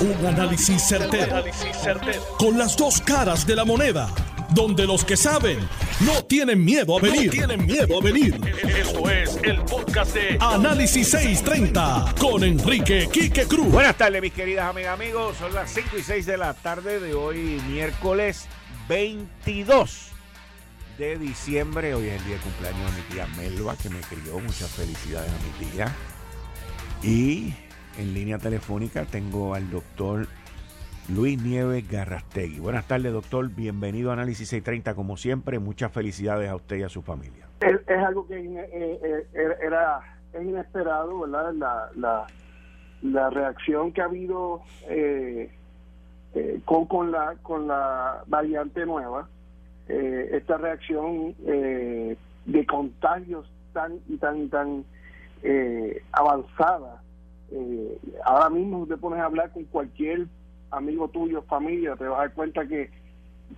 Un análisis certero, Con las dos caras de la moneda. Donde los que saben no tienen miedo a venir. tienen miedo a venir. Esto es el podcast de Análisis 630 con Enrique Quique Cruz. Buenas tardes, mis queridas amigas, amigos. Son las 5 y 6 de la tarde de hoy, miércoles 22 de diciembre. Hoy es el día de cumpleaños de mi tía Melba, que me crió. Muchas felicidades a mi tía. Y en línea telefónica tengo al doctor Luis Nieves Garrastegui. Buenas tardes, doctor. Bienvenido a Análisis 630. Como siempre, muchas felicidades a usted y a su familia. Es, algo que eh, eh, era es inesperado, ¿verdad? La, la, la, reacción que ha habido eh, con, con, la, con la variante nueva, esta reacción de contagios tan y tan tan avanzada eh, ahora mismo te pones a hablar con cualquier amigo tuyo, familia, te vas a dar cuenta que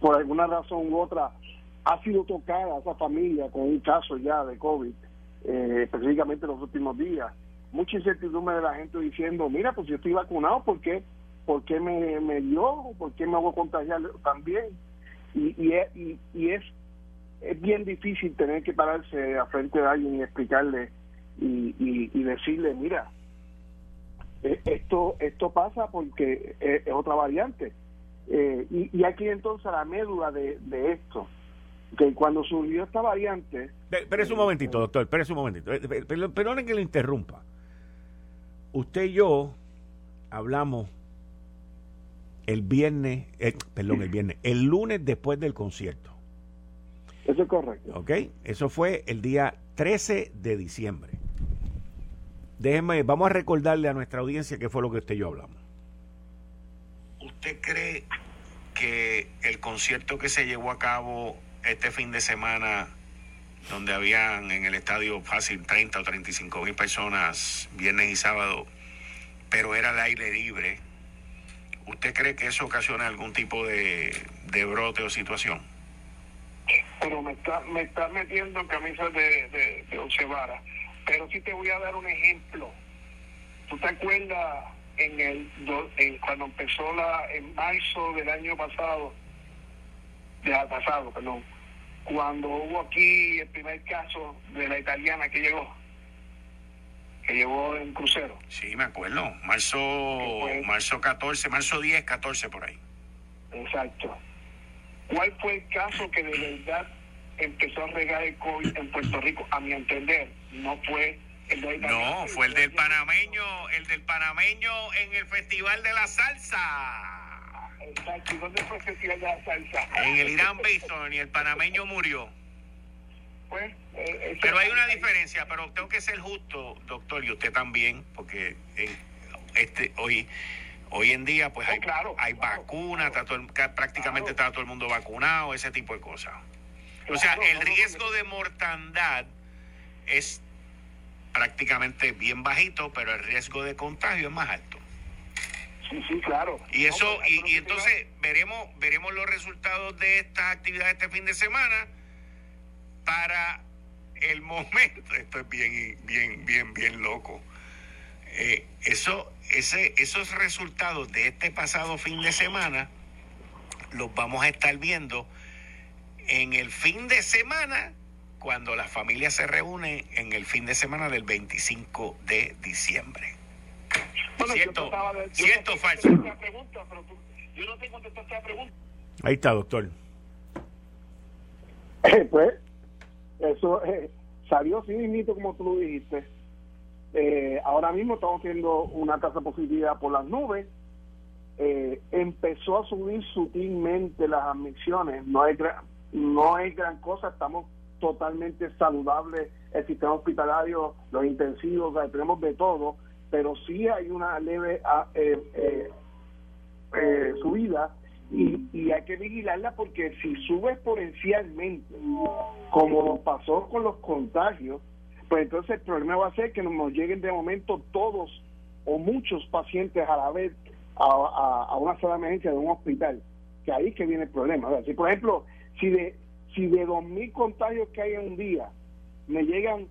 por alguna razón u otra ha sido tocada esa familia con un caso ya de COVID, eh, específicamente en los últimos días. Mucha incertidumbre de la gente diciendo, mira, pues yo estoy vacunado, ¿por qué, ¿Por qué me, me dio? ¿Por qué me hago contagiar también? Y, y, es, y, es, es bien difícil tener que pararse a frente de alguien y explicarle y, y decirle, mira, eh, esto esto pasa porque es, otra variante. Eh, y, aquí entonces la médula de, esto, que cuando surgió esta variante... Espérese un momentito, doctor, espérese un momentito. Eh, Perdone que le interrumpa. Usted y yo hablamos el viernes, perdón, el viernes, el lunes después del concierto. Eso es correcto. ¿Ok? Eso fue el día 13 de diciembre. Déjeme, vamos a recordarle a nuestra audiencia qué fue lo que usted y yo hablamos. ¿Usted cree que el concierto que se llevó a cabo este fin de semana, donde habían en el estadio fácil 30 o 35 mil personas, viernes y sábado, pero era al aire libre, ¿usted cree que eso ocasiona algún tipo de, brote o situación? Pero me está, me está metiendo en camisas de, de, de pero sí te voy a dar un ejemplo. ¿Tú te acuerdas en el en, cuando empezó la en marzo del año pasado, de pasado, perdón, cuando hubo aquí el primer caso de la italiana que llegó? que llegó en crucero. Sí, me acuerdo. Marzo, marzo 14, marzo 10, 14 por ahí. Exacto. ¿Cuál fue el caso que de verdad empezó a regar el COVID en Puerto Rico, a mi entender, no fue el de No, fue el del panameño, el del panameño en el Festival de la Salsa. Exacto, ¿y dónde fue el Festival de la Salsa? En el Irán Bison y el panameño murió. Pues, eh, pero hay una diferencia, pero tengo que ser justo, doctor, y usted también, porque este hoy hoy en día pues hay, claro, hay vacunas, prácticamente está todo el mundo vacunado, ese tipo de cosas. O sea, el riesgo de mortandad es prácticamente bien bajito, pero el riesgo de contagio es más alto. Sí, sí, claro. Y eso, y, entonces veremos, veremos los resultados de estas actividades este fin de semana para el momento. Esto es bien, bien, bien, bien loco. Eh, eso, ese, esos resultados de este pasado fin de semana los vamos a estar viendo en el fin de semana, cuando la familia se reúne en el fin de semana del 25 de diciembre. ¿Cierto, ¿cierto falso? yo no te contestaste la pregunta. Ahí está, doctor. pues, eso eh, salió sin mismo como tú lo dijiste. Eh, ahora mismo estamos teniendo una tasa positiva por las nubes. Eh, empezó a subir sutilmente las admisiones. No hay no es gran cosa, estamos totalmente saludables, el sistema hospitalario, los intensivos, tenemos de todo, pero sí hay una leve ah, eh, eh, eh, subida y, y, hay que vigilarla porque si sube exponencialmente, como pasó con los contagios, pues entonces el problema va a ser que nos lleguen de momento todos o muchos pacientes a la vez a, a, una sola emergencia de un hospital, que ahí que viene el problema. si por ejemplo si de si de 2.000 contagios que hay en un día me llegan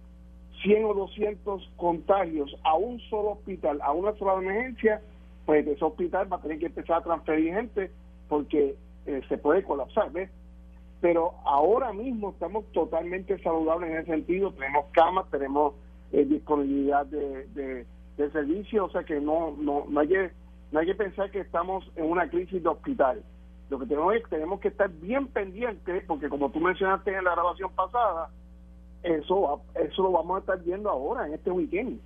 100 o 200 contagios a un solo hospital, a una sola emergencia, pues ese hospital va a tener que empezar a transferir gente porque eh, se puede colapsar, ¿ves? Pero ahora mismo estamos totalmente saludables en ese sentido, tenemos camas, tenemos eh, disponibilidad de, de, de servicio, o sea que no, no, no, hay que, no hay que pensar que estamos en una crisis de hospital. Lo que tenemos es tenemos que estar bien pendientes, porque como tú mencionaste en la grabación pasada, eso, eso lo vamos a estar viendo ahora, en este weekend.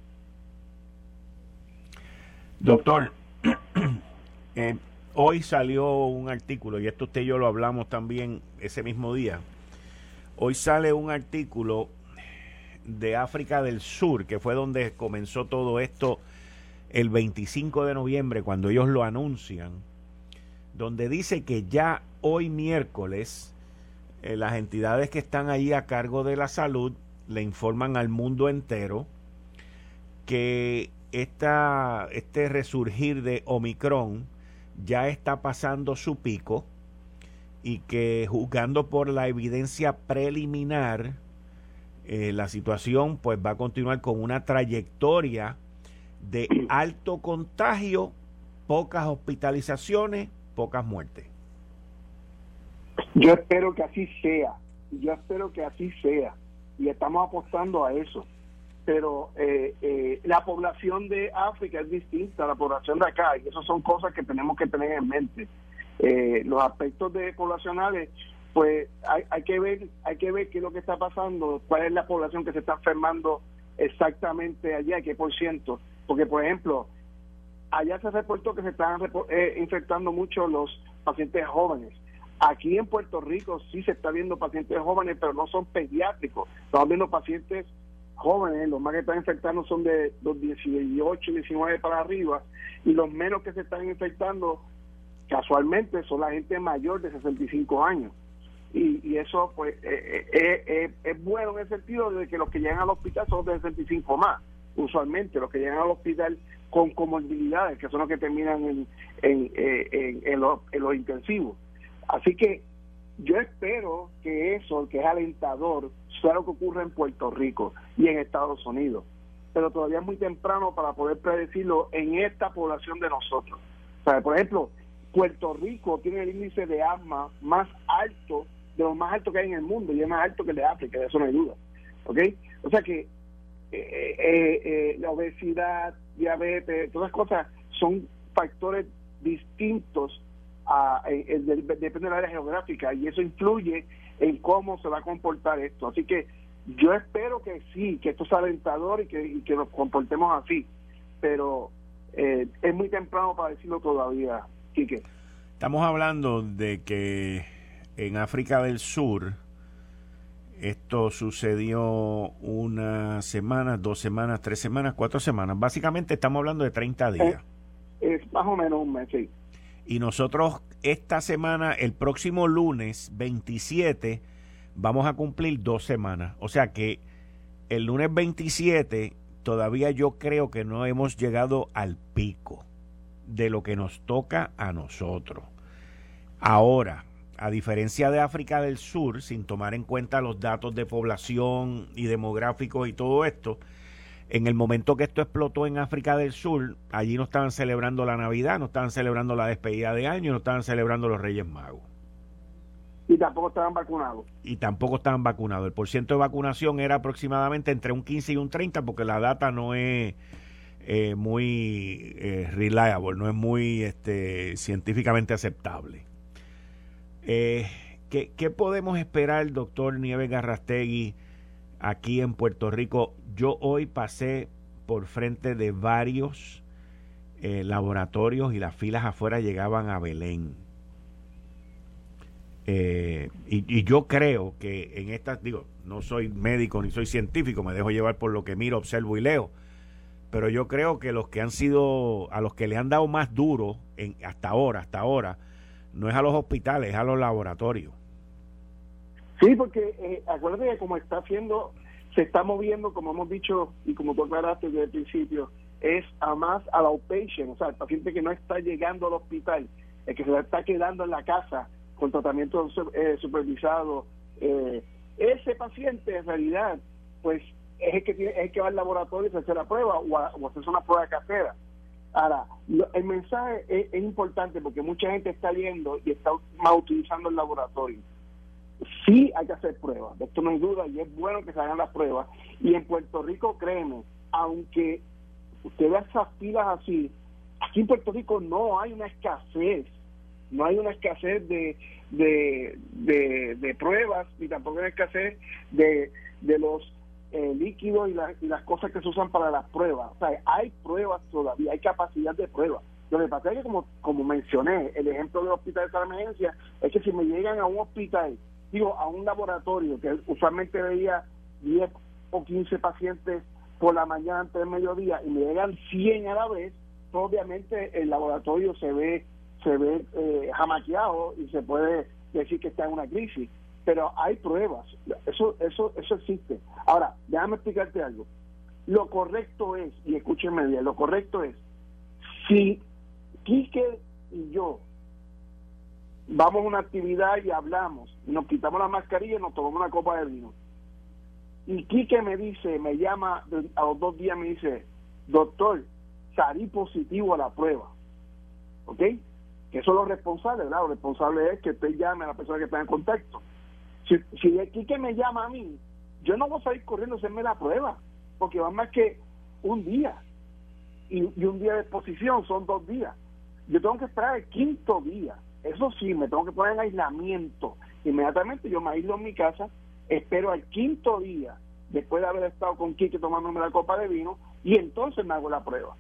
Doctor, eh, hoy salió un artículo, y esto usted y yo lo hablamos también ese mismo día. Hoy sale un artículo de África del Sur, que fue donde comenzó todo esto el 25 de noviembre, cuando ellos lo anuncian, donde dice que ya hoy miércoles eh, las entidades que están ahí a cargo de la salud le informan al mundo entero que esta, este resurgir de Omicron ya está pasando su pico y que juzgando por la evidencia preliminar, eh, la situación pues va a continuar con una trayectoria de alto contagio, pocas hospitalizaciones, pocas muertes. Yo espero que así sea, yo espero que así sea, y estamos apostando a eso. Pero eh, eh, la población de África es distinta a la población de acá, y esas son cosas que tenemos que tener en mente. los aspectos de poblacionales pues hay, hay que ver hay que ver qué es lo que está pasando, cuál es la población que se está enfermando exactamente allá, qué por ciento, porque por ejemplo, allá se reportó que se están eh, infectando mucho los pacientes jóvenes. Aquí en Puerto Rico sí se está viendo pacientes jóvenes, pero no son pediátricos. Estamos viendo pacientes jóvenes, los más que están infectando son de los 18, 19 para arriba, y los menos que se están infectando casualmente son la gente mayor de 65 años y, eso pues eh, eh, eh, es bueno en el sentido de que los que llegan al hospital son de 65 más usualmente los que llegan al hospital con comorbilidades que son los que terminan en, en, en, en, los, en los intensivos así que yo espero que eso que es alentador sea lo que ocurre en Puerto Rico y en Estados Unidos pero todavía es muy temprano para poder predecirlo en esta población de nosotros o sea, por ejemplo Puerto Rico tiene el índice de asma más alto de los más altos que hay en el mundo y es más alto que el de África, de eso no hay duda. ¿Ok? O sea que eh, eh, eh, la obesidad, diabetes, todas cosas son factores distintos a, depende de la área geográfica y eso influye en cómo se va a comportar esto. Así que yo espero que sí, que esto sea alentador y que, y que nos comportemos así, pero es muy temprano para decirlo todavía, Quique. Estamos hablando de que en África del Sur, esto sucedió una semana, dos semanas, tres semanas, cuatro semanas. Básicamente estamos hablando de 30 días. Es, más o menos un mes, sí. Y nosotros esta semana, el próximo lunes 27, vamos a cumplir dos semanas. O sea que el lunes 27 todavía yo creo que no hemos llegado al pico de lo que nos toca a nosotros. Ahora, a diferencia de África del Sur, sin tomar en cuenta los datos de población y demográficos y todo esto, en el momento que esto explotó en África del Sur, allí no estaban celebrando la Navidad, no estaban celebrando la despedida de año, no estaban celebrando los Reyes Magos. Y tampoco estaban vacunados. Y tampoco estaban vacunados. El porcentaje de vacunación era aproximadamente entre un 15 y un 30 porque la data no es eh, muy eh, reliable, no es muy este, científicamente aceptable. Eh, ¿qué, podemos esperar, doctor Nieves Garrastegui, aquí en Puerto Rico? Yo hoy pasé por frente de varios eh, laboratorios y las filas afuera llegaban a Belén. Eh, y, yo creo que en estas, digo, no soy médico ni soy científico, me dejo llevar por lo que miro, observo y leo, pero yo creo que los que han sido, a los que le han dado más duro hasta ahora, hasta ahora, no es a los hospitales, es a los laboratorios. Sí, porque eh, acuérdate que como está haciendo, se está moviendo, como hemos dicho y como tú aclaraste desde el principio, es a más a la outpatient, o sea, el paciente que no está llegando al hospital, el que se está quedando en la casa con tratamiento eh, supervisado, eh, ese paciente en realidad, pues es el que tiene, es que va al laboratorio y se hace la prueba o, a, o hacerse una prueba casera. Ahora, el mensaje es, importante porque mucha gente está yendo y está más utilizando el laboratorio. Sí hay que hacer pruebas, de esto no hay duda, y es bueno que se hagan las pruebas. Y en Puerto Rico, créeme, aunque usted vea esas filas así, aquí en Puerto Rico no hay una escasez, no hay una escasez de, de, de, pruebas, ni tampoco una escasez de, de los eh, líquidos y, las cosas que se usan para las pruebas. O sea, hay pruebas todavía, hay capacidad de prueba. Lo que pasa es que, como, como mencioné, el ejemplo del hospital de emergencia es que si me llegan a un hospital, digo, a un laboratorio que usualmente veía 10 o 15 pacientes por la mañana antes del mediodía y me llegan 100 a la vez, pues obviamente el laboratorio se ve se ve eh, jamaqueado y se puede decir que está en una crisis pero hay pruebas, eso, eso, eso existe. Ahora, déjame explicarte algo. Lo correcto es, y escúchenme bien, lo correcto es, si Quique y yo vamos a una actividad y hablamos, nos quitamos la mascarilla y nos tomamos una copa de vino, y Quique me dice, me llama a los dos días, me dice, doctor, salí positivo a la prueba, ¿ok? Que eso es lo responsable, ¿verdad? Lo responsable es que usted llame a la persona que está en contacto. Si, si aquí me llama a mí, yo no voy a salir corriendo a hacerme la prueba, porque va más que un día. Y, un día de exposición son dos días. Yo tengo que esperar el quinto día. Eso sí, me tengo que poner en aislamiento. Inmediatamente yo me aíslo en mi casa, espero al quinto día, después de haber estado con Kike tomándome la copa de vino, y entonces me hago la prueba.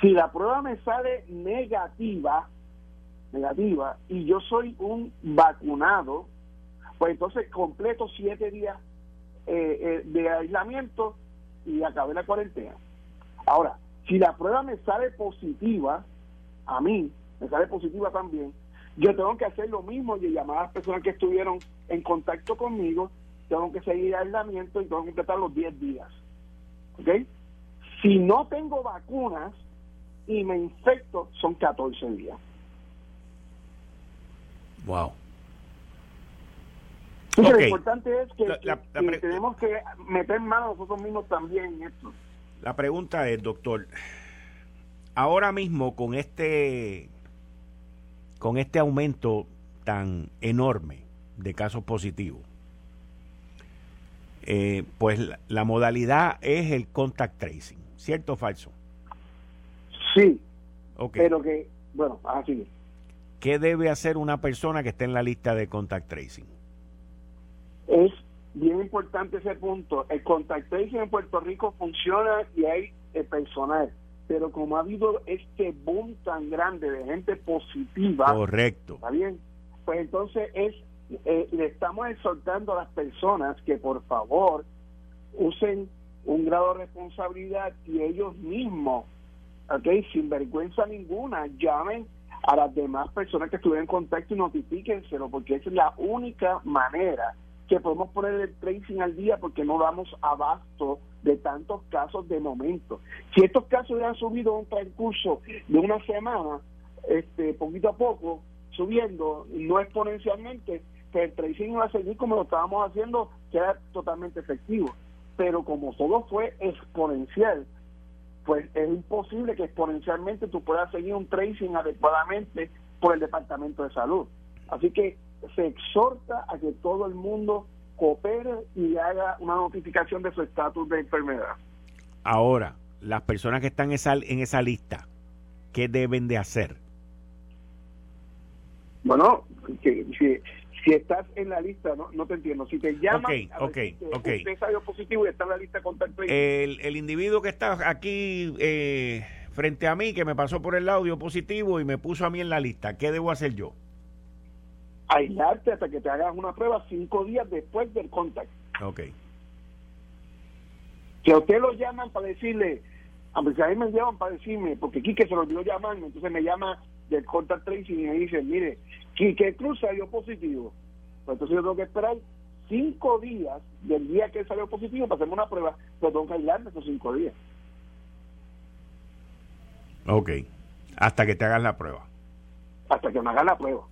Si la prueba me sale negativa, negativa, y yo soy un vacunado, pues entonces completo siete días eh, eh, de aislamiento y acabé la cuarentena. Ahora, si la prueba me sale positiva, a mí me sale positiva también, yo tengo que hacer lo mismo y llamar a las personas que estuvieron en contacto conmigo, tengo que seguir aislamiento y tengo que empezar los 10 días. ¿Ok? Si no tengo vacunas y me infecto, son 14 días. Wow. Lo importante es que, tenemos que meter mano nosotros mismos también en esto. La pregunta es, doctor, ahora mismo con este con este aumento tan enorme de casos positivos, eh, pues la, modalidad es el contact tracing, ¿cierto o falso? Sí. Pero que, bueno, así. ¿Qué debe hacer una persona que esté en la lista de contact tracing? Es bien importante ese punto. El contact en Puerto Rico funciona y hay el personal, pero como ha habido este boom tan grande de gente positiva, correcto, está bien, pues entonces es eh, le estamos exhortando a las personas que por favor usen un grado de responsabilidad y ellos mismos, ok, sin vergüenza ninguna, llamen a las demás personas que estuvieron en contacto y notifíquenselo, porque esa es la única manera que podemos poner el tracing al día porque no damos abasto de tantos casos de momento. Si estos casos hubieran subido en transcurso de una semana, este poquito a poco, subiendo, no exponencialmente, pues el tracing iba a seguir como lo estábamos haciendo, que era totalmente efectivo. Pero como todo fue exponencial, pues es imposible que exponencialmente tú puedas seguir un tracing adecuadamente por el Departamento de Salud. Así que se exhorta a que todo el mundo coopere y haga una notificación de su estatus de enfermedad. Ahora, las personas que están en esa, en esa lista, ¿qué deben de hacer? Bueno, si, si estás en la lista, no, no te entiendo. Si te llaman, okay, okay, okay. usted salió positivo y está en la lista de contacto. El, el individuo que está aquí eh, frente a mí, que me pasó por el audio positivo y me puso a mí en la lista, ¿qué debo hacer yo? Aislarte hasta que te hagas una prueba cinco días después del contacto. Ok. Que a usted lo llaman para decirle, a mí me llaman para decirme, porque Quique se lo olvidó llamarme, entonces me llama del contact tracing y me dice, mire, Quique Cruz salió positivo. Pues entonces yo tengo que esperar cinco días del día que salió positivo para hacerme una prueba, pero tengo que aislarme esos cinco días. Ok, hasta que te hagas la prueba. Hasta que me hagas la prueba.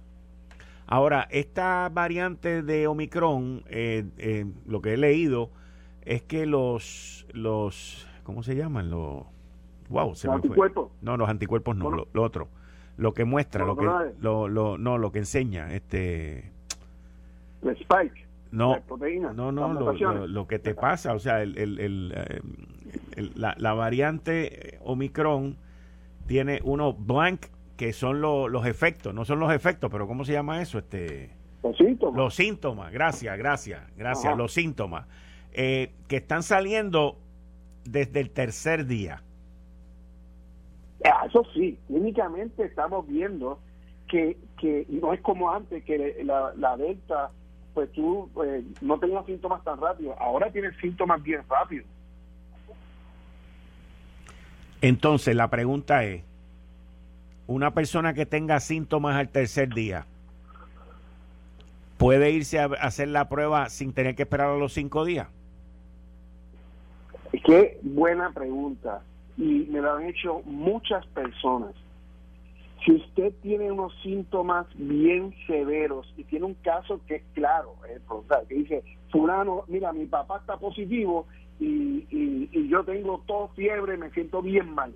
Ahora, esta variante de Omicron, eh, eh, lo que he leído es que los, los ¿cómo se llaman? Los, Wow, se ¿Los anticuerpos? No, los anticuerpos no, lo, otro. Lo que muestra, lo, que lo, lo, no, lo que enseña, este el spike. No, no, no, lo, lo, que te pasa, o sea, el, el, eh, la, la, variante Omicron tiene unos blank que son los efectos, no son los efectos, pero ¿cómo se llama eso? Este, los síntomas. Los síntomas, gracias, gracias, gracias, los síntomas, eh, que están saliendo desde el tercer día. Ah, eso sí, clínicamente estamos viendo que, que no es como antes, que la, la delta, pues tú eh, no tenías síntomas tan rápido, ahora tienes síntomas bien rápidos. Entonces, la pregunta es, una persona que tenga síntomas al tercer día, ¿puede irse a hacer la prueba sin tener que esperar a los cinco días? Qué buena pregunta. Y me lo han hecho muchas personas. Si usted tiene unos síntomas bien severos y tiene un caso que es claro, eh, que dice, fulano, mira, mi papá está positivo y, y, yo tengo todo fiebre, me siento bien mal.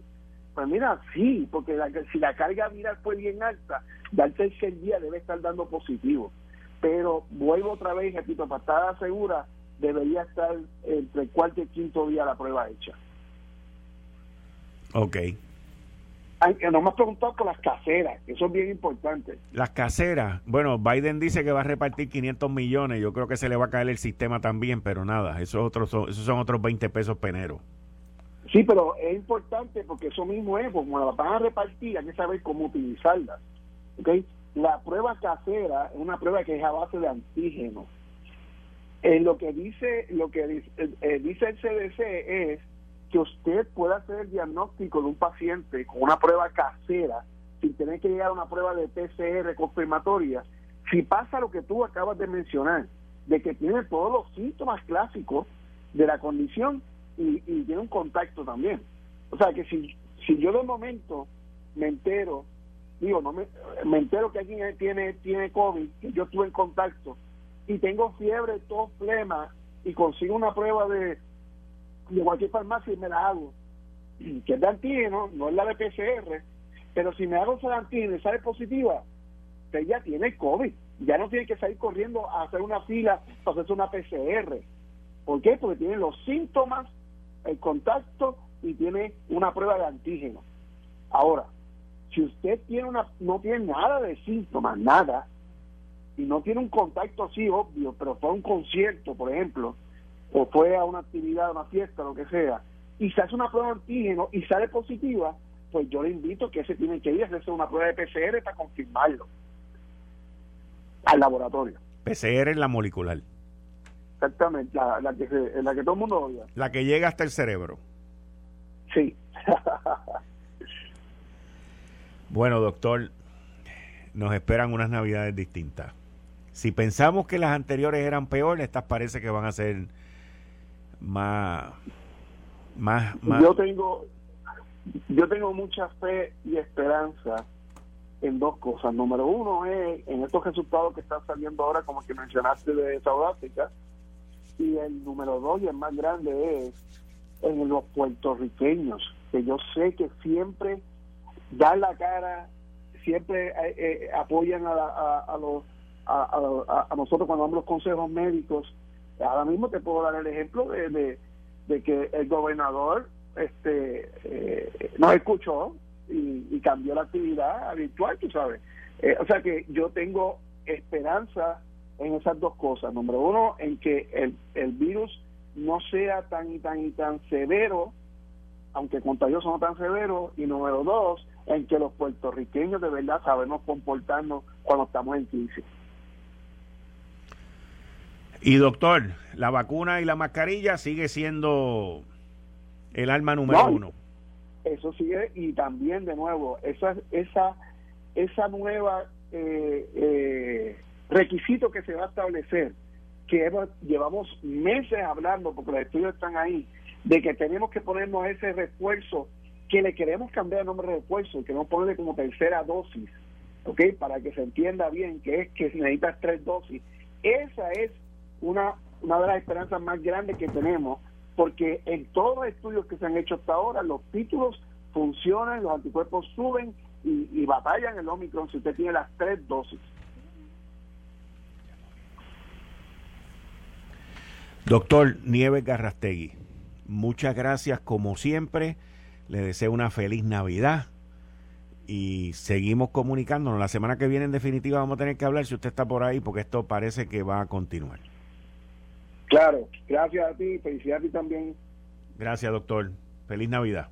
Pues mira, sí, porque si la carga viral fue bien alta, ya el tercer día debe estar dando positivo. Pero vuelvo otra vez, repito, para estar segura, debería estar entre el cuarto y quinto día la prueba hecha. Ok. no me has preguntado por las caseras, eso es bien importante. Las caseras, bueno, Biden dice que va a repartir 500 millones, yo creo que se le va a caer el sistema también, pero nada, esos, otros son, esos son otros 20 pesos peneros. Sí, pero es importante porque eso mismo es, como las van a repartir, hay que saber cómo utilizarlas. ¿okay? La prueba casera es una prueba que es a base de antígenos. En lo que dice, lo que dice, eh, dice el CDC es que usted pueda hacer el diagnóstico de un paciente con una prueba casera sin tener que llegar a una prueba de PCR confirmatoria, si pasa lo que tú acabas de mencionar, de que tiene todos los síntomas clásicos de la condición y, tiene un contacto también. O sea que si, si yo de momento me entero, digo, no me, me entero que alguien tiene, tiene COVID, que yo estuve en contacto, y tengo fiebre, tos, flema, y consigo una prueba de de cualquier farmacia y me la hago, que es de antígeno, no es la de PCR, pero si me hago esa antígeno y sale positiva, usted ya tiene COVID, ya no tiene que salir corriendo a hacer una fila para hacerse una PCR. ¿Por qué? Porque tiene los síntomas, el contacto y tiene una prueba de antígeno. Ahora, si usted tiene una, no tiene nada de síntomas, nada, y no tiene un contacto así obvio, pero fue a un concierto, por ejemplo, o fue a una actividad, una fiesta, lo que sea, y se hace una prueba de antígeno y sale positiva, pues yo le invito que se tiene que ir a hacerse una prueba de PCR para confirmarlo al laboratorio. PCR es la molecular. Exactamente, la, la, que, la que todo el mundo odia. La que llega hasta el cerebro. Sí. bueno, doctor, nos esperan unas navidades distintas. Si pensamos que las anteriores eran peores, estas parece que van a ser más, más, Yo tengo, yo tengo mucha fe y esperanza en dos cosas. Número uno es en estos resultados que están saliendo ahora, como que mencionaste de Sudáfrica, y el número dos y el más grande es en los puertorriqueños, que yo sé que siempre dan la cara, siempre eh, eh, apoyan a, a, los a, a, nosotros cuando damos los consejos médicos Ahora mismo te puedo dar el ejemplo de, de, que el gobernador este eh, nos escuchó y, cambió la actividad virtual, tú sabes. Eh, o sea que yo tengo esperanza en esas dos cosas. Número uno, en que el, el virus no sea tan y tan y tan severo, aunque contagioso no tan severo. Y número dos, en que los puertorriqueños de verdad sabemos comportarnos cuando estamos en crisis. Y doctor, la vacuna y la mascarilla sigue siendo el arma número uno. Eso sigue y también de nuevo esa esa esa nueva eh, eh, requisito que se va a establecer que llevamos meses hablando porque los estudios están ahí de que tenemos que ponernos ese refuerzo que le queremos cambiar el nombre de refuerzo que no ponerle como tercera dosis ¿ok? para que se entienda bien que es que necesitas tres dosis esa es una, una de las esperanzas más grandes que tenemos, porque en todos los estudios que se han hecho hasta ahora, los títulos funcionan, los anticuerpos suben y, y batallan el Omicron si usted tiene las tres dosis. Doctor Nieves Garrastegui, muchas gracias como siempre. Le deseo una feliz Navidad y seguimos comunicándonos. La semana que viene, en definitiva, vamos a tener que hablar si usted está por ahí, porque esto parece que va a continuar. Claro, gracias a ti, felicidades a ti también. Gracias, doctor. Feliz Navidad.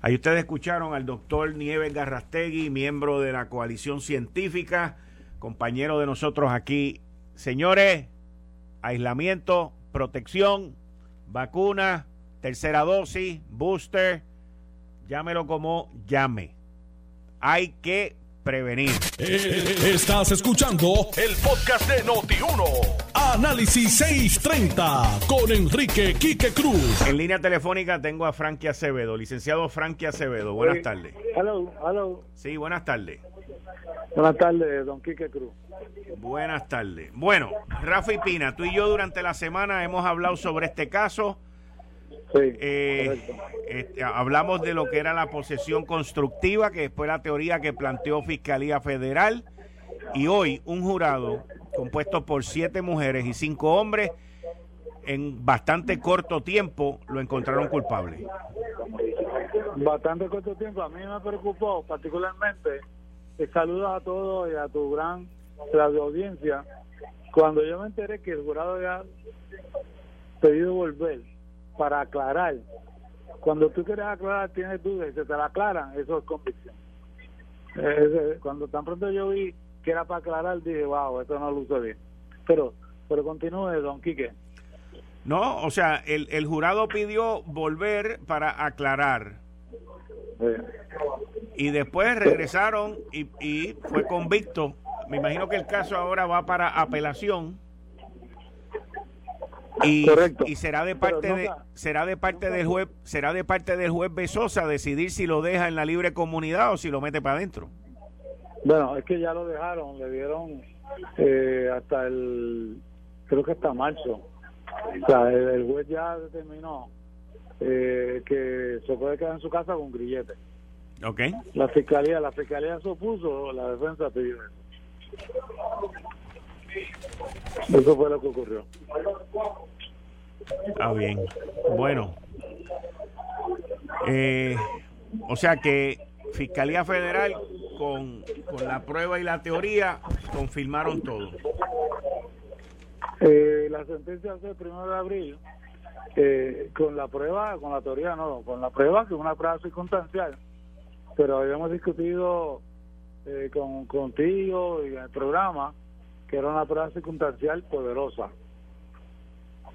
Ahí ustedes escucharon al doctor Nieves Garrastegui, miembro de la coalición científica, compañero de nosotros aquí. Señores, aislamiento, protección, vacuna, tercera dosis, booster, llámelo como llame. Hay que prevenir. Estás escuchando el podcast de Noti1. Análisis 630 con Enrique Quique Cruz. En línea telefónica tengo a Frankie Acevedo, licenciado Frankie Acevedo. Buenas tardes. Hello, hello. Sí, buenas tardes. Buenas tardes, don Quique Cruz. Buenas tardes. Bueno, Rafa y Pina, tú y yo durante la semana hemos hablado sobre este caso. Sí, Eh, este, hablamos de lo que era la posesión constructiva, que fue la teoría que planteó Fiscalía Federal. Y hoy un jurado compuesto por siete mujeres y cinco hombres, en bastante corto tiempo lo encontraron culpable. Bastante corto tiempo. A mí me preocupó particularmente. Te saludos a todos y a tu gran radio audiencia. Cuando yo me enteré que el jurado había pedido volver para aclarar, cuando tú quieres aclarar tienes dudas y se te la aclaran, eso es convicción. Eh, cuando tan pronto yo vi que era para aclarar, dije, wow, esto no luce bien. Pero, pero continúe, don Quique. No, o sea, el, el jurado pidió volver para aclarar. Eh, Y después regresaron y, y fue convicto. Me imagino que el caso ahora va para apelación. Y, Correcto. y será de parte de será de parte del juez será de parte del juez Besosa decidir si lo deja en la libre comunidad o si lo mete para adentro. Bueno, es que ya lo dejaron, le dieron eh, hasta el, creo que hasta marzo. O sea, el, el juez ya determinó eh, que se puede quedar en su casa con grillete. ¿Ok? La fiscalía, la fiscalía se opuso, la defensa pidió eso. Eso fue lo que ocurrió. Ah, bien. Bueno. Eh, o sea que Fiscalía Federal con, con la prueba y la teoría confirmaron todo. Eh, la sentencia fue el primero de abril, eh, con la prueba, con la teoría no, con la prueba, que es una prueba circunstancial, pero habíamos discutido eh, con, contigo y en el programa que era una prueba circunstancial poderosa.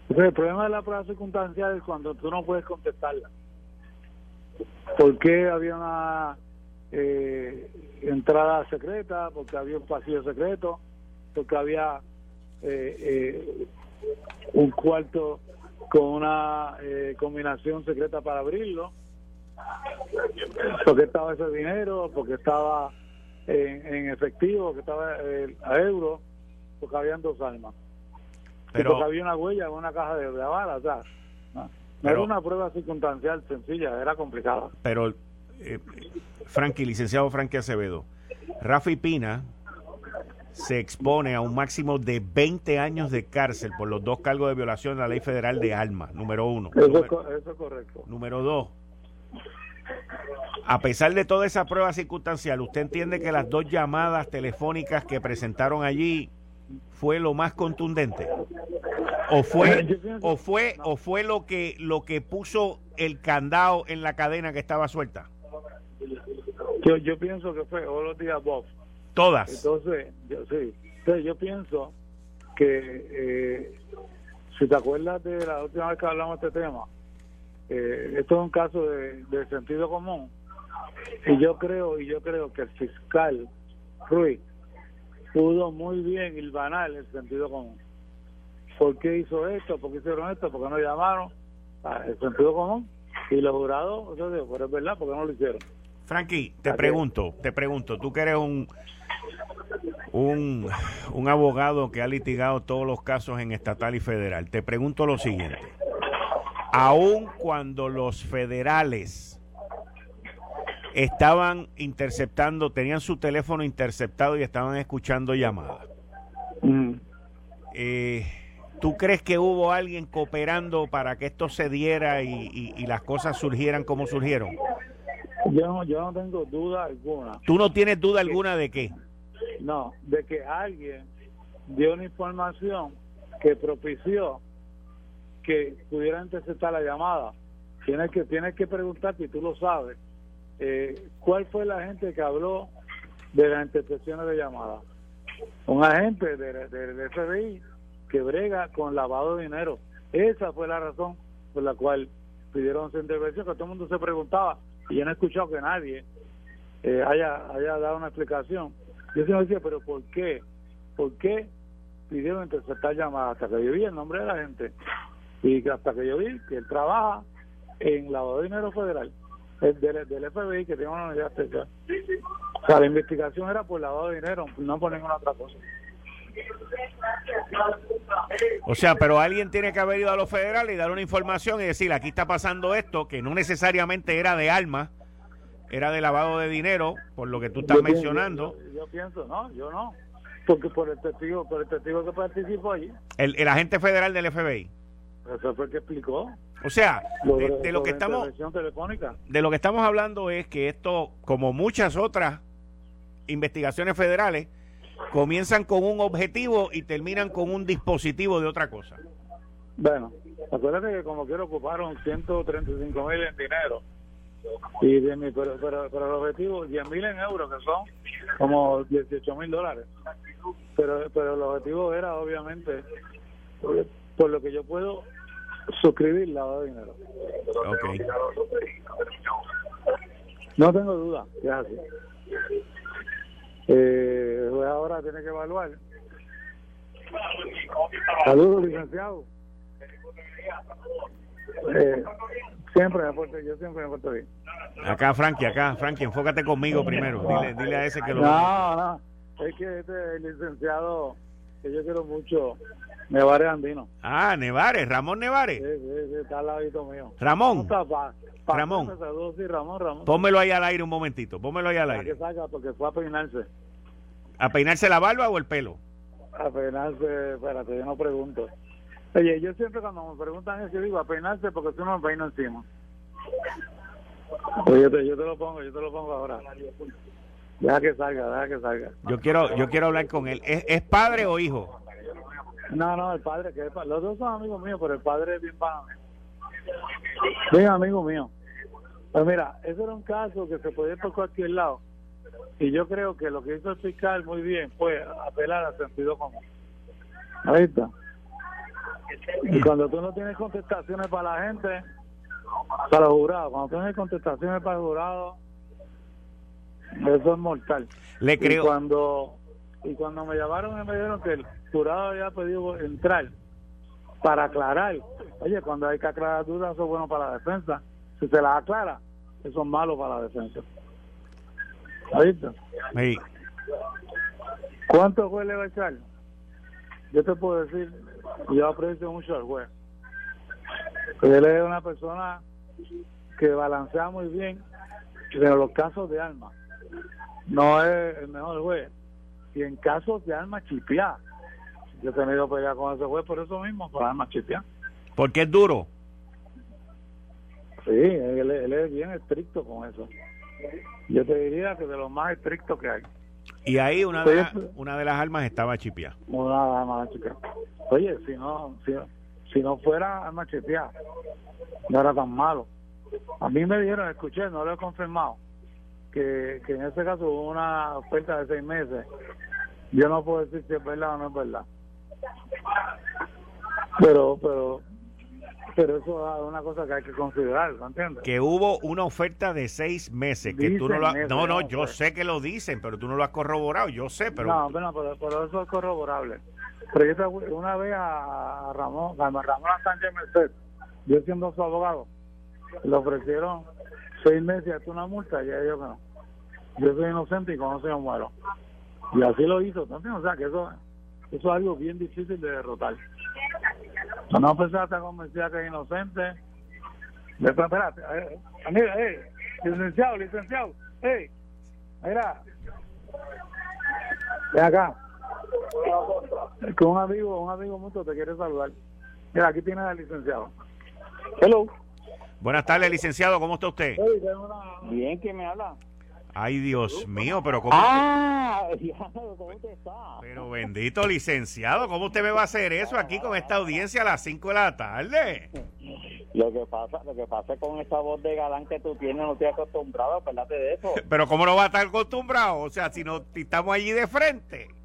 Entonces, el problema de la prueba circunstancial es cuando tú no puedes contestarla. ¿Por qué había una eh, entrada secreta? Porque había un pasillo secreto, porque había eh, eh, un cuarto con una eh, combinación secreta para abrirlo. Porque estaba ese dinero, porque estaba en, en efectivo, que estaba eh, a euro, porque habían dos almas. Y Pero- porque había una huella en una caja de, de bala, o sea, no, no Pero- era una prueba circunstancial sencilla, era complicada. Pero, eh, Frankie, licenciado Frankie Acevedo, Rafi Pina se expone a un máximo de 20 años de cárcel por los dos cargos de violación de la ley federal de armas, número uno. Número- eso es correcto. Número dos, a pesar de toda esa prueba circunstancial, ¿usted entiende que las dos llamadas telefónicas que presentaron allí fue lo más contundente? ¿O fue, o fue, o fue lo que lo que puso el candado en la cadena que estaba suelta? Yo, yo pienso que fue all of the above. Todas. Entonces, yo, sí. Entonces, yo pienso que, eh, si te acuerdas de la última vez que hablamos de este tema, eh, esto es un caso de, de sentido común. Y yo creo, y yo creo que el fiscal Ruiz pudo muy bien hilvanar el sentido común. ¿Por qué hizo esto? ¿Por qué hicieron esto? ¿Por qué no llamaron? Ah, el sentido común. Y los jurados, yo digo, pero es verdad, ¿por qué no lo hicieron? Frankie, te pregunto, te pregunto, tú que eres un, un, un abogado que ha litigado todos los casos en estatal y federal, te pregunto lo siguiente. Aun cuando los federales estaban interceptando, tenían su teléfono interceptado y estaban escuchando llamadas. Mm. Eh, ¿Tú crees que hubo alguien cooperando para que esto se diera y, y las cosas surgieran como surgieron? Yo no, yo no tengo duda alguna. ¿Tú no tienes duda alguna de qué? No, de que alguien dio una información que propició que pudiera interceptar la llamada. Tienes que, tienes que preguntarte, y tú lo sabes, eh, ¿cuál fue la gente que habló de las intercepciones de llamadas? Un agente del de, FBI que brega con lavado de dinero. Esa fue la razón por la cual pidieron su intervención, que todo el mundo se preguntaba, y yo no he escuchado que nadie eh, haya, haya dado una explicación. Yo siempre decía, pero ¿por qué? ¿Por qué pidieron interceptar llamadas? Hasta que yo vi el nombre de la gente y hasta que yo vi que él trabaja en lavado de dinero federal el del, del FBI que tiene una unidad especial. O sea, la investigación era por lavado de dinero, no por ninguna otra cosa. O sea, pero alguien tiene que haber ido a los federales y dar una información y decir, aquí está pasando esto, que no necesariamente era de armas, era de lavado de dinero, por lo que tú estás mencionando. Yo, pienso, no, yo no, porque por el testigo, por el testigo que participó allí. El, el agente federal del FBI. Eso fue el que explicó. O sea, de, lo que estamos de lo que estamos hablando es que esto, como muchas otras investigaciones federales, comienzan con un objetivo y terminan con un dispositivo de otra cosa. Bueno, acuérdate que como quiero ocuparon 135 mil en dinero y de mi, pero, pero, el objetivo 10 mil en euros que son como 18 mil dólares pero pero el objetivo era obviamente por lo que yo puedo suscribir lavado de dinero. Okay. No tengo duda así. Eh, pues ahora tiene que evaluar. Saludos, licenciado. Eh, siempre me porto, yo siempre me porto bien. Acá, Frankie, acá, Frankie, enfócate conmigo primero. Dile, dile a ese que lo. No, no, es que este el licenciado que yo quiero mucho Nevares Andino. Ah, Nevares, Ramón Nevares. Sí, sí, sí, está al ladito mío. Ramón. Ramón. sí, Ramón, Ramón. Pónmelo ahí al aire un momentito, pónmelo ahí al aire. que salga porque fue a peinarse. ¿A peinarse la barba o el pelo? A peinarse, espérate, yo no pregunto. Oye, yo siempre cuando me preguntan eso, yo digo a peinarse porque si no me peino encima. Oye, yo te, yo te lo pongo, yo te lo pongo ahora. Deja que salga, deja que salga. Yo quiero, yo quiero hablar con él. ¿Es, es padre o hijo? No, no, el padre, que los dos son amigos míos, pero el padre es bien para mí. Bien amigo mío. Pues mira, ese era un caso que se podía ir por cualquier lado. Y yo creo que lo que hizo el fiscal muy bien fue apelar al sentido común. Ahí está. Y cuando tú no tienes contestaciones para la gente, para los jurados, cuando tienes contestaciones para el jurado, eso es mortal. Le creo. Y cuando, y cuando me llamaron y me dijeron que jurado había pedido entrar para aclarar. Oye, cuando hay que aclarar dudas, eso es bueno para la defensa. Si se las aclara, eso es malo para la defensa. ¿Ahí Sí. ¿Cuánto juez le va a echar? Yo te puedo decir, yo aprecio mucho al juez. Él es una persona que balancea muy bien, pero los casos de alma no es el mejor juez. Y en casos de alma chipeada, yo he tenido pelea con ese juez por eso mismo, por alma chipeada. Porque es duro. Sí, él, es bien estricto con eso. Yo te diría que de los más estrictos que hay. Y ahí una de, una de las armas estaba chipeada. Una de las armas chipeada. Oye, si no, si, no fuera arma chipeada, no era tan malo. A mí me dijeron, escuché, no lo he confirmado, que, que en ese caso hubo una oferta de seis meses. Yo no puedo decir si es verdad o no es verdad. Pero, pero, pero eso es una cosa que hay que considerar, ¿me entiendes? Que hubo una oferta de seis meses, que tú no lo No, no, yo sé que lo dicen, pero tú no lo has corroborado, yo sé, pero... No, pero, pero, eso es corroborable. Pero yo una vez a Ramón, a Ramón Sánchez Merced, yo siendo su abogado, le ofrecieron seis meses y una multa y yo que no. Yo soy inocente y con eso yo muero. Y así lo hizo, ¿no? O sea, que eso, eso es algo bien difícil de derrotar. No persona está convencida que es inocente. Espérate, eh, mira, eh, licenciado, licenciado, Hey, mira. Ven acá. Con un amigo, un amigo mucho te quiere saludar. Mira, aquí tienes al licenciado. Hello. Buenas tardes, licenciado. ¿Cómo está usted? Bien, ¿quién me habla? Ay, Dios mío, pero ¿cómo Ah, ¿cómo te está? Pero bendito licenciado, ¿cómo usted me va a hacer eso aquí con esta audiencia a las 5 de la tarde? Lo que pasa, lo que pasa con esa voz de galán que tú tienes, no estoy acostumbrado, acuérdate de eso. Pero ¿cómo no va a estar acostumbrado? O sea, si no si estamos allí de frente.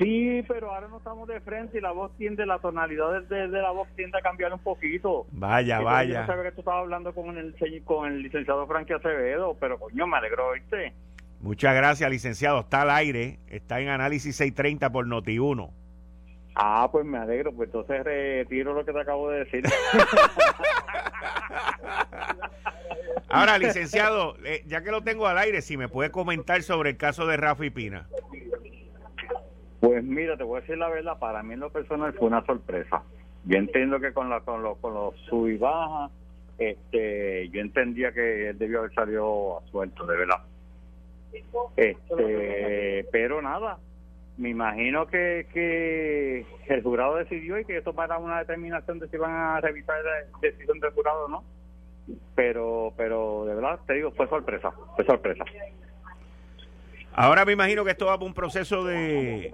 Sí, pero ahora no estamos de frente y la voz tiende, la tonalidad de, de la voz tiende a cambiar un poquito. Vaya, vaya. Yo no sabía que tú estabas hablando con el, con el licenciado Frankie Acevedo, pero coño, me alegro oírte. Muchas gracias, licenciado. Está al aire, está en análisis 630 por Noti1. Ah, pues me alegro, pues entonces retiro lo que te acabo de decir. Ahora, licenciado, eh, ya que lo tengo al aire, si me puede comentar sobre el caso de Rafa y Pina. Pues mira, te voy a decir la verdad, para mí en lo personal fue una sorpresa. Yo entiendo que con, la, con, los, con los sub y baja, este, yo entendía que él debió haber salido a suelto, de verdad. Este, pero nada, me imagino que, que el jurado decidió y que esto para una determinación de si van a revisar la decisión del jurado o no. Pero, pero de verdad, te digo, fue sorpresa, fue sorpresa. Ahora me imagino que esto va por un proceso de,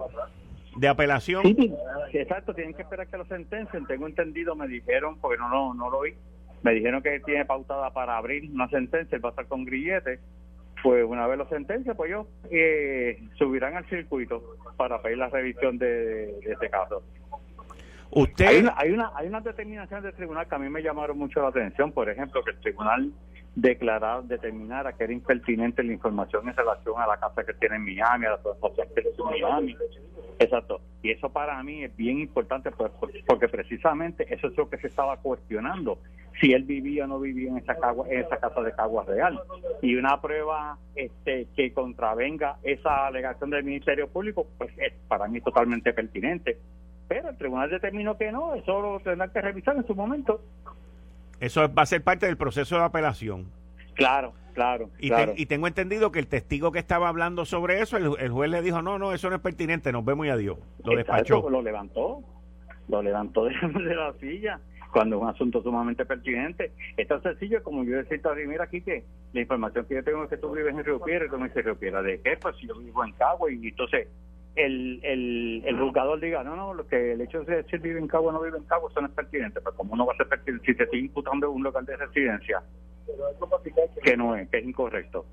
de apelación. Sí, exacto, tienen que esperar que lo sentencien. Tengo entendido, me dijeron, porque no, no, no lo vi, me dijeron que tiene pautada para abrir una sentencia, él va a estar con grillete. Pues una vez lo sentencia, pues yo eh, subirán al circuito para pedir la revisión de, de este caso. Hay Usted, una, hay una hay unas determinaciones del tribunal que a mí me llamaron mucho la atención. Por ejemplo, que el tribunal declarar, determinara que era impertinente la información en relación a la casa que tiene en Miami, a la transacción que tiene en Miami. Exacto. Y eso para mí es bien importante pues, por- porque precisamente eso es lo que se estaba cuestionando. Si él vivía o no vivía en esa, cagua- en esa casa de Caguas Real. Y una prueba este, que contravenga esa alegación del Ministerio Público, pues es para mí totalmente pertinente. Pero el tribunal determinó que no, eso lo tendrán que revisar en su momento. Eso va a ser parte del proceso de apelación. Claro, claro, Y, claro. te- y tengo entendido que el testigo que estaba hablando sobre eso, el, el juez le dijo, no, no, eso no es pertinente, nos vemos y adiós. Lo Exacto, despachó. Lo levantó, lo levantó de, de la silla cuando es un asunto sumamente pertinente. Es tan sencillo como yo decirte, "Oye, mira aquí que la información que yo tengo es que tú vives en Río Piedra y tú me dices Río Piedra, ¿de qué? Pues si yo vivo en Cagua y entonces el, el, el juzgador diga, no, no, lo que el hecho de él vive en Cagua o no vive en Cagua, eso no es pertinente. Pues como no va a ser pertinente si te estoy imputando un local de residencia que no es, que es incorrecto.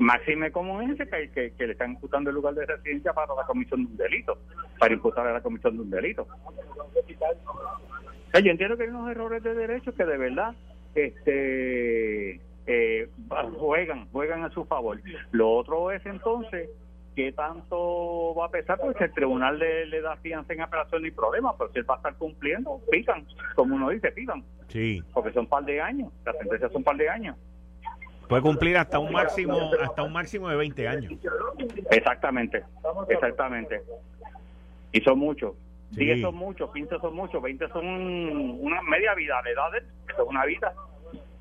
Máxime como ese que, que, le están imputando el lugar de residencia para la comisión de un delito, para imputarle a la comisión de un delito. Yo entiendo que hay unos errores de derecho que de verdad este eh, juegan juegan a su favor. Lo otro es entonces qué tanto va a pesar, porque si el tribunal le, le da fianza en apelación ni problema, pero si él va a estar cumpliendo, pican, como uno dice, pican, Sí. porque son un par de años, las sentencias son un par de años. Puede cumplir hasta un máximo, hasta un máximo de 20 años. Exactamente, exactamente. Y son muchos. Sí. 10 son muchos, 15 son muchos, 20 son una media vida. La edad de él, es una vida.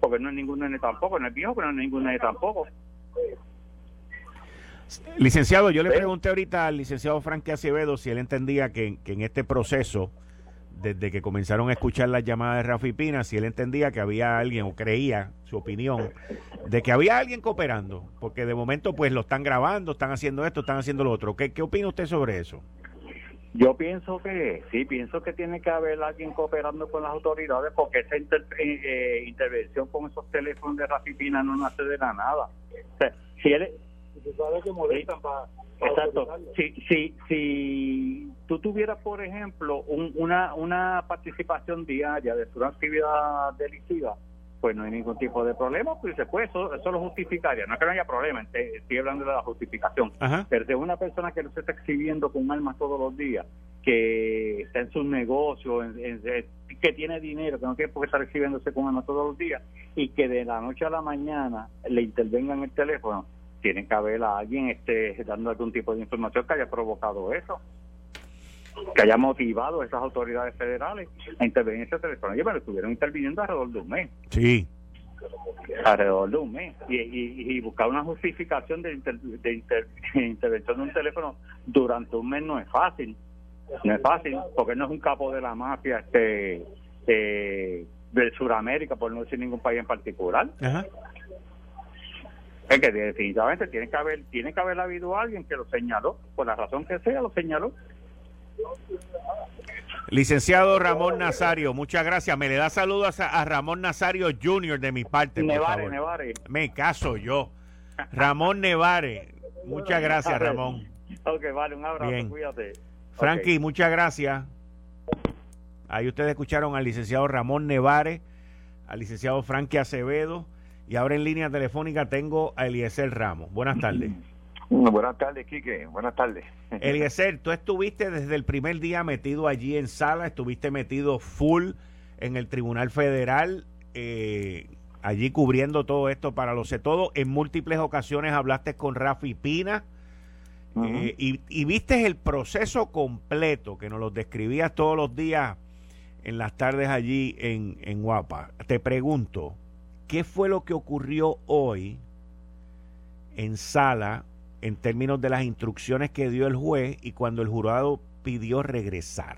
Porque no es ningún nene tampoco, no es viejo, pero no es ningún nene tampoco. Licenciado, yo le pregunté ahorita al licenciado Frankie Acevedo si él entendía que, que en este proceso, desde que comenzaron a escuchar las llamadas de Rafi Pina, si él entendía que había alguien, o creía, su opinión, de que había alguien cooperando, porque de momento pues lo están grabando, están haciendo esto, están haciendo lo otro. ¿Qué, qué opina usted sobre eso? Yo pienso que sí, pienso que tiene que haber alguien cooperando con las autoridades porque esa inter- eh, eh, intervención con esos teléfonos de Rafipina no nace de la nada. O sea, si él, Exacto. Si, si, si tú tuvieras, por ejemplo, un- una, una participación diaria de una actividad delictiva, pues no hay ningún tipo de problema, pues se puede, eso, eso lo justificaría. No es que no haya problema, estoy hablando de la justificación. Ajá. Pero si una persona que no se está exhibiendo con armas todos los días, que está en sus negocios, en- en- en- que tiene dinero, que no tiene por qué estar exhibiéndose con armas todos los días, y que de la noche a la mañana le intervengan el teléfono, tiene que haber a alguien este, dando algún tipo de información que haya provocado eso, que haya motivado a esas autoridades federales a intervenir ese teléfono. Pero estuvieron interviniendo alrededor de un mes. Sí. alrededor de un mes y, y, buscar una justificación de, de intervención de un teléfono durante un mes no es fácil no es fácil porque no es un capo de la mafia este eh, de Sudamérica por no decir ningún país en particular es que definitivamente tiene que haber tiene que haber habido alguien que lo señaló por la razón que sea lo señaló Licenciado Ramón Nazario, muchas gracias. Me le da saludos a, Ramón Nazario Jr. de mi parte. Nevare, Nevare. Me caso yo. Ramón Nevare. Muchas gracias, Ramón. Ok, vale, un abrazo, cuídate. Frankie, muchas gracias. Ahí ustedes escucharon al licenciado Ramón Nevare, al licenciado Frankie Acevedo y ahora en línea telefónica tengo a Eliezer Ramos. Buenas tardes. Buenas tardes, Quique. Buenas tardes. Eliezer, tú estuviste desde el primer día metido allí en sala, estuviste metido full en el Tribunal Federal, eh, allí cubriendo todo esto para lo sé todo. En múltiples ocasiones hablaste con Rafi Pina eh, y, viste el proceso completo que nos lo describías todos los días en las tardes allí en, en Guapa. Te pregunto, ¿qué fue lo que ocurrió hoy en sala en términos de las instrucciones que dio el juez y cuando el jurado pidió regresar?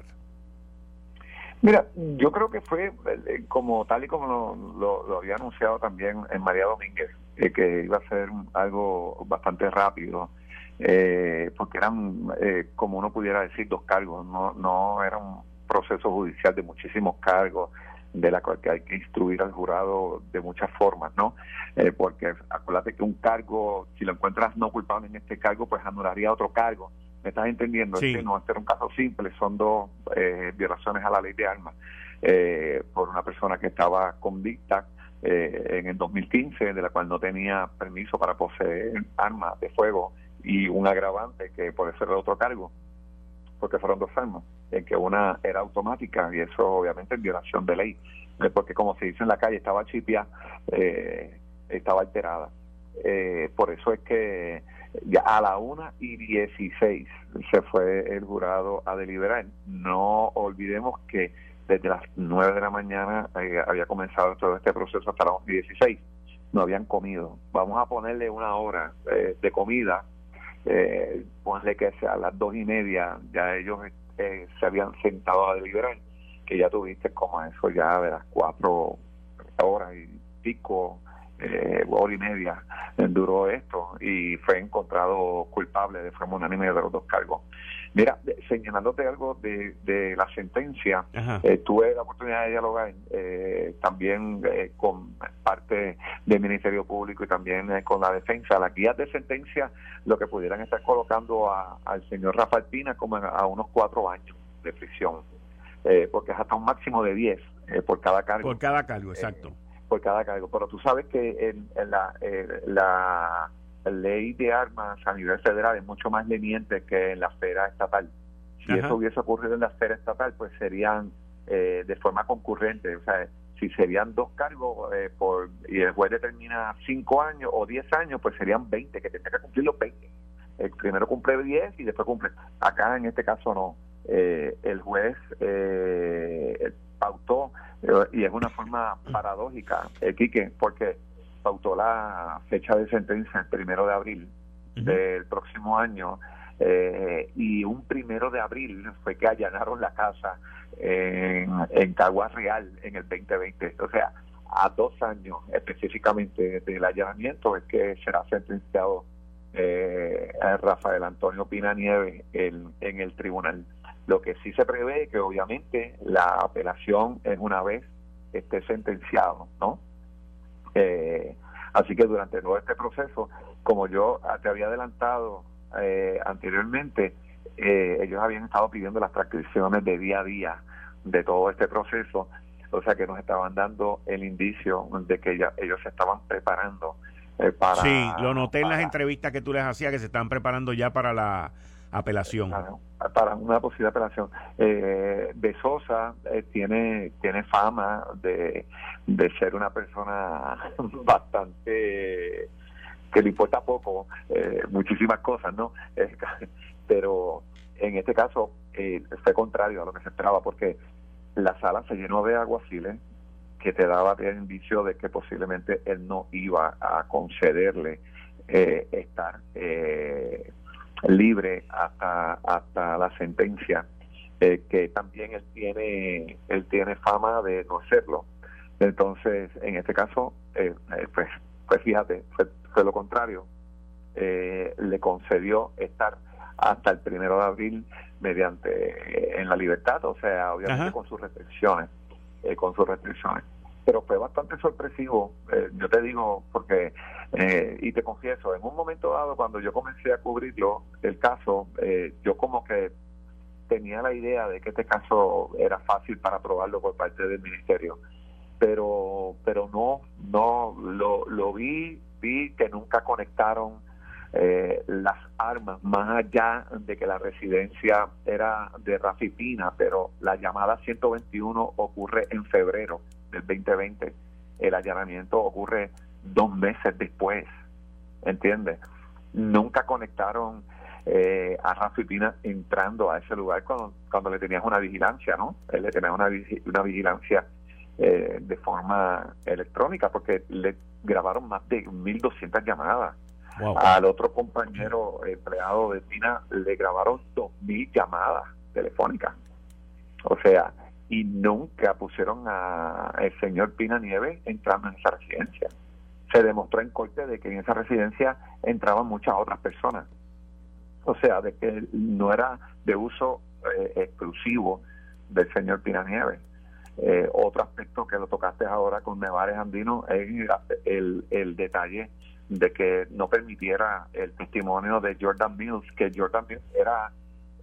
Mira, yo creo que fue eh, como tal y como lo, había anunciado también en María Domínguez, eh, que iba a ser algo bastante rápido, eh, porque eran, como uno pudiera decir, dos cargos, no, no era un proceso judicial de muchísimos cargos, de la cual que hay que instruir al jurado de muchas formas, ¿no? Eh, porque acuérdate que un cargo, si lo encuentras no culpable en este cargo, pues anularía otro cargo. ¿Me estás entendiendo? Sí. no, este era un caso simple, son dos eh, violaciones a la ley de armas eh, por una persona que estaba convicta en el 2015, de la cual no tenía permiso para poseer armas de fuego y un agravante que puede ser otro cargo, porque fueron dos armas en que una era automática y eso obviamente en violación de ley, eh, porque como se dice en la calle, estaba chipia, eh, estaba alterada. Eh, por eso es que ya a la una y 16 se fue el jurado a deliberar. No olvidemos que desde las 9 de la mañana había comenzado todo este proceso hasta las 1 y 16. No habían comido. Vamos a ponerle una hora de comida. Eh, que sea a las dos y media, ya ellos eh, se habían sentado a deliberar, que ya tuviste como eso ya de las cuatro horas y pico, eh, hora y media eh, duró esto y fue encontrado culpable de forma unánime de los dos cargos. Mira, señalándote algo de, de la sentencia, eh, tuve la oportunidad de dialogar eh, también con parte del Ministerio Público y también con la defensa. Las guías de sentencia lo que pudieran estar colocando al señor Rafael Pina como a unos cuatro años de prisión, porque es hasta un máximo de diez por cada cargo. Por cada cargo, exacto. por cada cargo. Pero tú sabes que en, la, la ley de armas a nivel federal es mucho más leniente que en la esfera estatal. Si eso hubiese ocurrido en la esfera estatal, pues serían eh, de forma concurrente. O sea, si serían dos cargos eh, por y el juez determina cinco años o diez años, pues serían veinte, que tendría que cumplir los veinte. El primero cumple diez y después cumple. Acá en este caso no. Eh, el juez pautó, y es una forma paradójica, Quique, porque pautó la fecha de sentencia el primero de abril del próximo año eh, y un primero de abril fue que allanaron la casa en, en Caguas Real en el 2020. O sea, a dos años específicamente del allanamiento es que será sentenciado eh, Rafael Antonio Pina Nieves en, en el tribunal. Lo que sí se prevé que obviamente la apelación es una vez esté sentenciado, ¿no? Eh, así que durante todo este proceso, como yo te había adelantado eh, anteriormente, eh, ellos habían estado pidiendo las transcripciones de día a día de todo este proceso, o sea que nos estaban dando el indicio de que ya, ellos se estaban preparando para... Sí, lo noté en las entrevistas que tú les hacías, que se estaban preparando ya para la apelación. Para, una posible apelación. Eh, Sosa eh, tiene tiene fama de, de ser una persona bastante que le importa poco eh, muchísimas cosas, ¿no? pero en este caso eh, fue contrario a lo que se esperaba porque la sala se llenó de aguaciles que te daba el indicio de que posiblemente él no iba a concederle eh, estar eh, libre hasta hasta la sentencia eh, que también él tiene él tiene fama de no serlo. Entonces en este caso pues pues fíjate fue, lo contrario. Le concedió estar hasta el primero de abril mediante en la libertad o sea obviamente con sus restricciones con sus restricciones pero fue bastante sorpresivo, eh, yo te digo, porque, eh, y te confieso, en un momento dado, cuando yo comencé a cubrirlo, el caso, eh, yo como que tenía la idea de que este caso era fácil para probarlo por parte del ministerio, pero, pero no, no, lo, lo vi, vi que nunca conectaron las armas, más allá de que la residencia era de Rafi Pina, pero la llamada 121 ocurre en febrero del 2020, el allanamiento ocurre dos meses después, ¿entiendes? Nunca conectaron eh, a Rafi Pina entrando a ese lugar cuando, cuando le tenías una vigilancia, ¿no? Él le tenía una, una vigilancia eh, de forma electrónica porque le grabaron más de 1.200 llamadas. Al otro compañero empleado de Pina le grabaron 2.000 llamadas telefónicas. O sea, y nunca pusieron a el señor Pina Nieves entrando en esa residencia. Se demostró en corte de que en esa residencia entraban muchas otras personas. O sea, de que no era de uso eh, exclusivo del señor Pina Nieves. Eh, otro aspecto que lo tocaste ahora con Nevares Andino es el, el detalle de que no permitiera el testimonio de Jordan Mills, que Jordan Mills era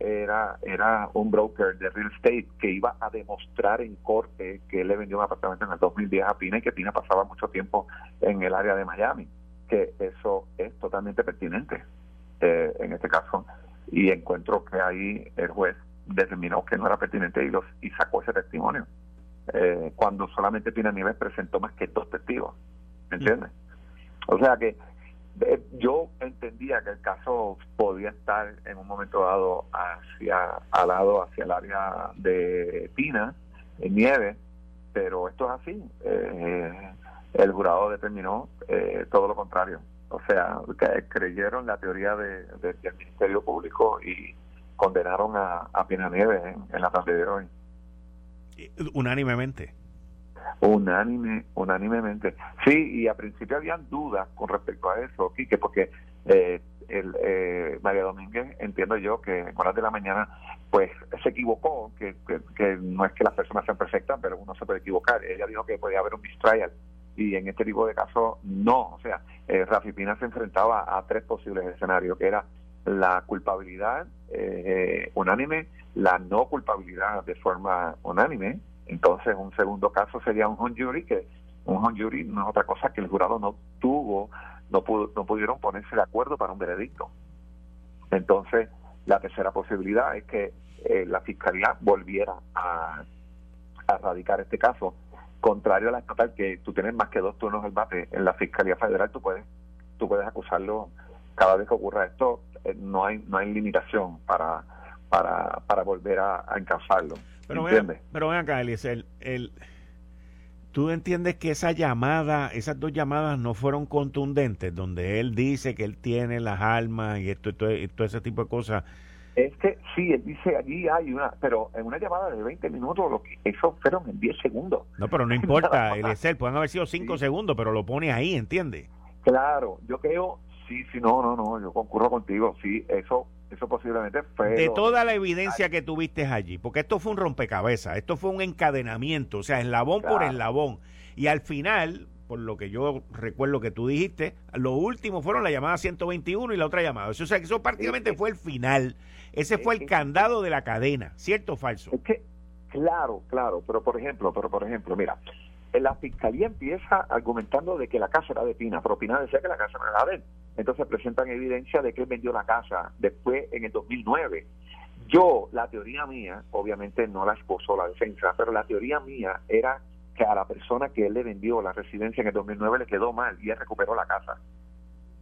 era, era un broker de real estate que iba a demostrar en corte que él le vendió un apartamento en el 2010 a Pina y que Pina pasaba mucho tiempo en el área de Miami, que eso es totalmente pertinente eh, en este caso. Y encuentro que ahí el juez determinó que no era pertinente y, los, y sacó ese testimonio. Eh, cuando solamente Pina Nieves presentó más que dos testigos, ¿me entiendes? O sea que yo entendía que el caso podía estar en un momento dado hacia al lado hacia el área de Pina, en nieve, pero esto es así. Eh, el jurado determinó eh, todo lo contrario. O sea, creyeron la teoría de, del Ministerio Público y condenaron a, a Pina Nieves en, la tarde de hoy. Unánimemente. Unánime, unánimemente. Sí, y a principio habían dudas con respecto a eso, Quique, porque eh, el, eh, María Domínguez, entiendo yo que en horas de la mañana, pues se equivocó, que, que, no es que las personas sean perfectas, pero uno se puede equivocar. Ella dijo que podía haber un mistrial y en este tipo de casos no. O sea, eh, Rafi Pina se enfrentaba a tres posibles escenarios, que era la culpabilidad eh, unánime, la no culpabilidad de forma unánime entonces, un segundo caso sería un home jury, que un home jury no es otra cosa que el jurado no tuvo, no, pudo, no pudieron ponerse de acuerdo para un veredicto. Entonces, la tercera posibilidad es que eh, la fiscalía volviera a, a radicar este caso. Contrario a la estatal, que tú tienes más que dos turnos del bate, en la fiscalía federal tú puedes, tú puedes acusarlo cada vez que ocurra esto, eh, no hay, no hay limitación para, para, para volver a, a. Pero ven, pero ven acá, Eliezer, el, ¿tú entiendes que esa llamada, esas dos llamadas no fueron contundentes, donde él dice que él tiene las armas y esto, todo, ese tipo de cosas? Es que sí, él dice allí hay una, pero en una llamada de 20 minutos, lo que, eso fueron en 10 segundos. No, pero no importa, Eliezer, pueden haber sido 5 segundos, pero lo pone ahí, ¿entiendes? Claro, yo creo, sí, sí, no, no, no, yo concurro contigo, sí, eso eso posiblemente fue... De toda la evidencia que tuviste allí, porque esto fue un rompecabezas, esto fue un encadenamiento, o sea, eslabón por eslabón. Y al final, por lo que yo recuerdo que tú dijiste, lo último fueron la llamada 121 y la otra llamada. O sea, que eso prácticamente fue el final. Ese fue el candado de la cadena, ¿cierto o falso? Es que, claro, claro, pero por ejemplo, pero por ejemplo, mira, la fiscalía empieza argumentando de que la casa era de Pina, pero Pina decía que la casa no era de él. Entonces presentan evidencia de que él vendió la casa después en el 2009. Yo, la teoría mía, obviamente no la esposó la defensa, pero la teoría mía era que a la persona que él le vendió la residencia en el 2009 le quedó mal y él recuperó la casa.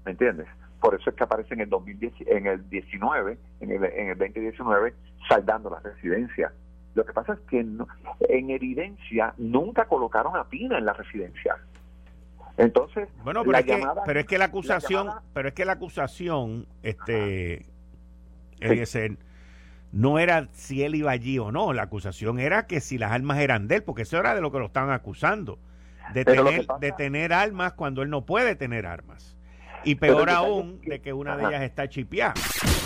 ¿Me entiendes? Por eso es que aparece en el 2010, en el 19, en el, en el 2019, saldando la residencia. Lo que pasa es que en evidencia nunca colocaron a Pina en la residencia. Entonces, bueno, pero, es, que, pero es que la acusación, pero es que la acusación, este, no era si él iba allí o no, la acusación era que si las armas eran de él, porque eso era de lo que lo estaban acusando, de, tener, de tener armas cuando él no puede tener armas. Y peor aún, de que una de ellas está chipeada.